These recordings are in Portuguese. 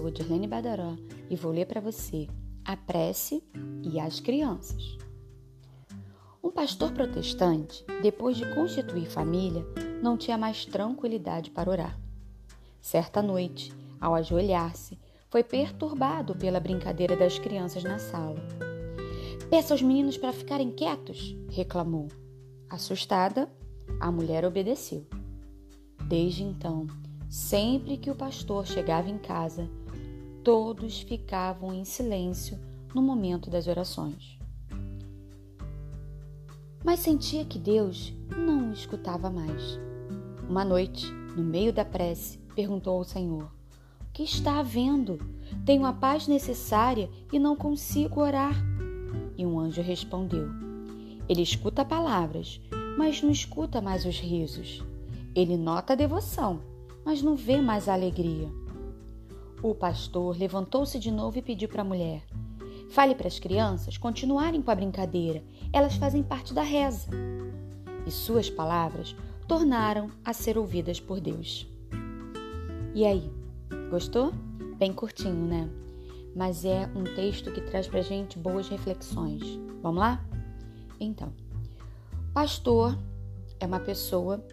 sou a Dirlene Badaró e vou ler para você a prece e as crianças. Um pastor protestante, depois de constituir família, não tinha mais tranquilidade para orar. Certa noite, ao ajoelhar-se, foi perturbado pela brincadeira das crianças na sala. Peça aos meninos para ficarem quietos, reclamou. Assustada, a mulher obedeceu. Desde então, sempre que o pastor chegava em casa, todos ficavam em silêncio no momento das orações. Mas sentia que Deus não o escutava mais. Uma noite, no meio da prece, perguntou ao Senhor: O que está havendo? Tenho a paz necessária e não consigo orar. E um anjo respondeu: Ele escuta palavras, mas não escuta mais os risos. Ele nota a devoção, mas não vê mais a alegria. O pastor levantou-se de novo e pediu para a mulher: Fale para as crianças continuarem com a brincadeira, elas fazem parte da reza. E suas palavras tornaram a ser ouvidas por Deus. E aí, gostou? Bem curtinho, né? Mas é um texto que traz para gente boas reflexões. Vamos lá? Então, pastor é uma pessoa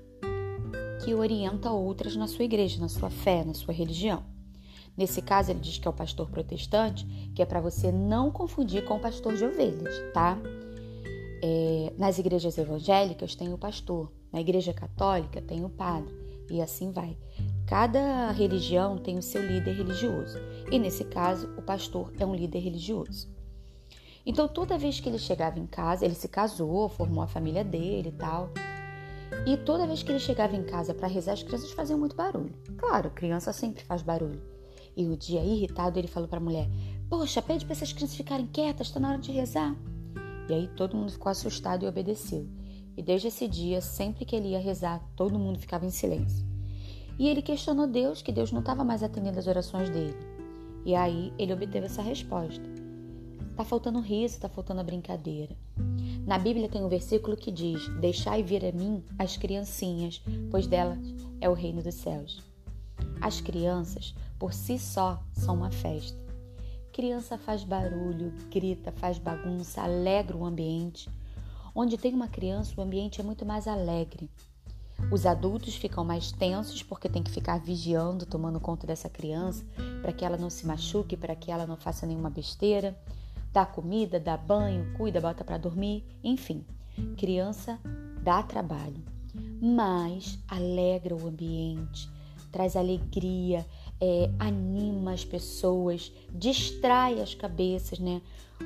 que orienta outras na sua igreja, na sua fé, na sua religião. Nesse caso, ele diz que é o pastor protestante, que é para você não confundir com o pastor de ovelhas, tá? É, nas igrejas evangélicas tem o pastor, na igreja católica tem o padre, e assim vai. Cada religião tem o seu líder religioso, e nesse caso, o pastor é um líder religioso. Então, toda vez que ele chegava em casa, ele se casou, formou a família dele e tal. E toda vez que ele chegava em casa para rezar, as crianças faziam muito barulho. Claro, criança sempre faz barulho. E o dia irritado ele falou para a mulher: Poxa, pede para essas crianças ficarem quietas, está na hora de rezar. E aí todo mundo ficou assustado e obedeceu. E desde esse dia, sempre que ele ia rezar, todo mundo ficava em silêncio. E ele questionou Deus, que Deus não estava mais atendendo as orações dele. E aí ele obteve essa resposta. Tá faltando riso, tá faltando a brincadeira. Na Bíblia tem um versículo que diz: Deixai vir a mim as criancinhas, pois delas é o reino dos céus. As crianças por si só são uma festa. Criança faz barulho, grita, faz bagunça, alegra o ambiente. Onde tem uma criança, o ambiente é muito mais alegre. Os adultos ficam mais tensos porque tem que ficar vigiando, tomando conta dessa criança, para que ela não se machuque, para que ela não faça nenhuma besteira. Dá comida, dá banho, cuida, bota para dormir, enfim. Criança dá trabalho, mas alegra o ambiente, traz alegria, é, anima as pessoas, distrai as cabeças, né?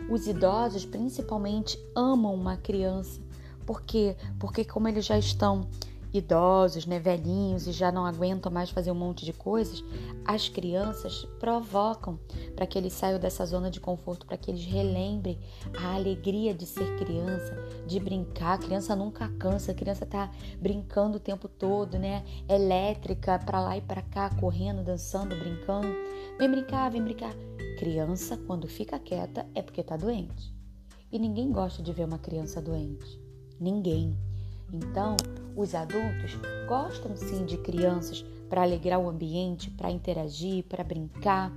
Os idosos, principalmente, amam uma criança. Por quê? Porque como eles já estão idosos, né, velhinhos e já não aguentam mais fazer um monte de coisas, as crianças provocam para que eles saiam dessa zona de conforto, para que eles relembrem a alegria de ser criança, de brincar. A criança nunca cansa, a criança tá brincando o tempo todo, né? Elétrica para lá e para cá, correndo, dançando, brincando. Vem brincar, vem brincar. Criança, quando fica quieta, é porque tá doente. E ninguém gosta de ver uma criança doente. Ninguém. Então, os adultos gostam sim de crianças para alegrar o ambiente, para interagir, para brincar.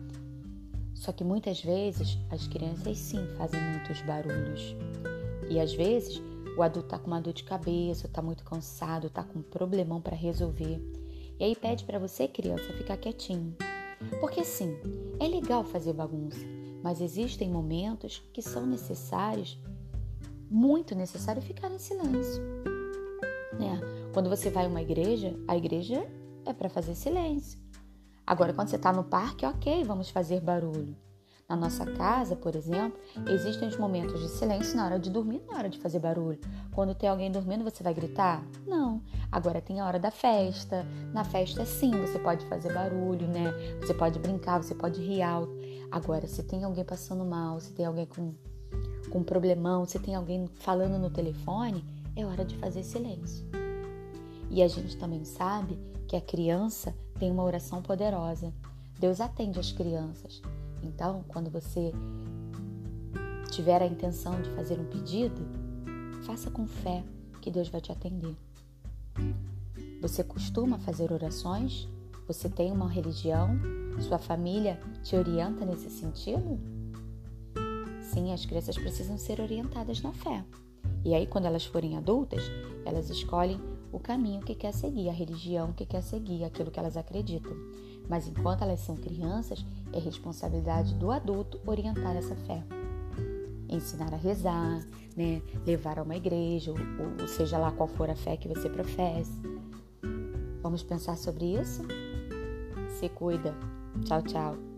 Só que muitas vezes as crianças sim fazem muitos barulhos. E às vezes o adulto está com uma dor de cabeça, está muito cansado, está com um problemão para resolver. E aí pede para você, criança, ficar quietinho. Porque sim, é legal fazer bagunça, mas existem momentos que são necessários, muito necessário ficar em silêncio né? Quando você vai a uma igreja, a igreja é para fazer silêncio. Agora, quando você está no parque, ok, vamos fazer barulho. Na nossa casa, por exemplo, existem os momentos de silêncio na hora de dormir, na hora de fazer barulho. Quando tem alguém dormindo, você vai gritar? Não. Agora tem a hora da festa. Na festa, sim, você pode fazer barulho, né? Você pode brincar, você pode rir alto. Agora, se tem alguém passando mal, se tem alguém com, com um problemão, se tem alguém falando no telefone, é hora de fazer silêncio. E a gente também sabe que a criança tem uma oração poderosa. Deus atende as crianças. Então, quando você tiver a intenção de fazer um pedido, faça com fé que Deus vai te atender. Você costuma fazer orações? Você tem uma religião? Sua família te orienta nesse sentido? Sim, as crianças precisam ser orientadas na fé. E aí, quando elas forem adultas, elas escolhem o caminho que quer seguir, a religião que quer seguir, aquilo que elas acreditam. Mas enquanto elas são crianças, é responsabilidade do adulto orientar essa fé. Ensinar a rezar, né? levar a uma igreja, ou, ou seja lá qual for a fé que você professa. Vamos pensar sobre isso? Se cuida. Tchau, tchau.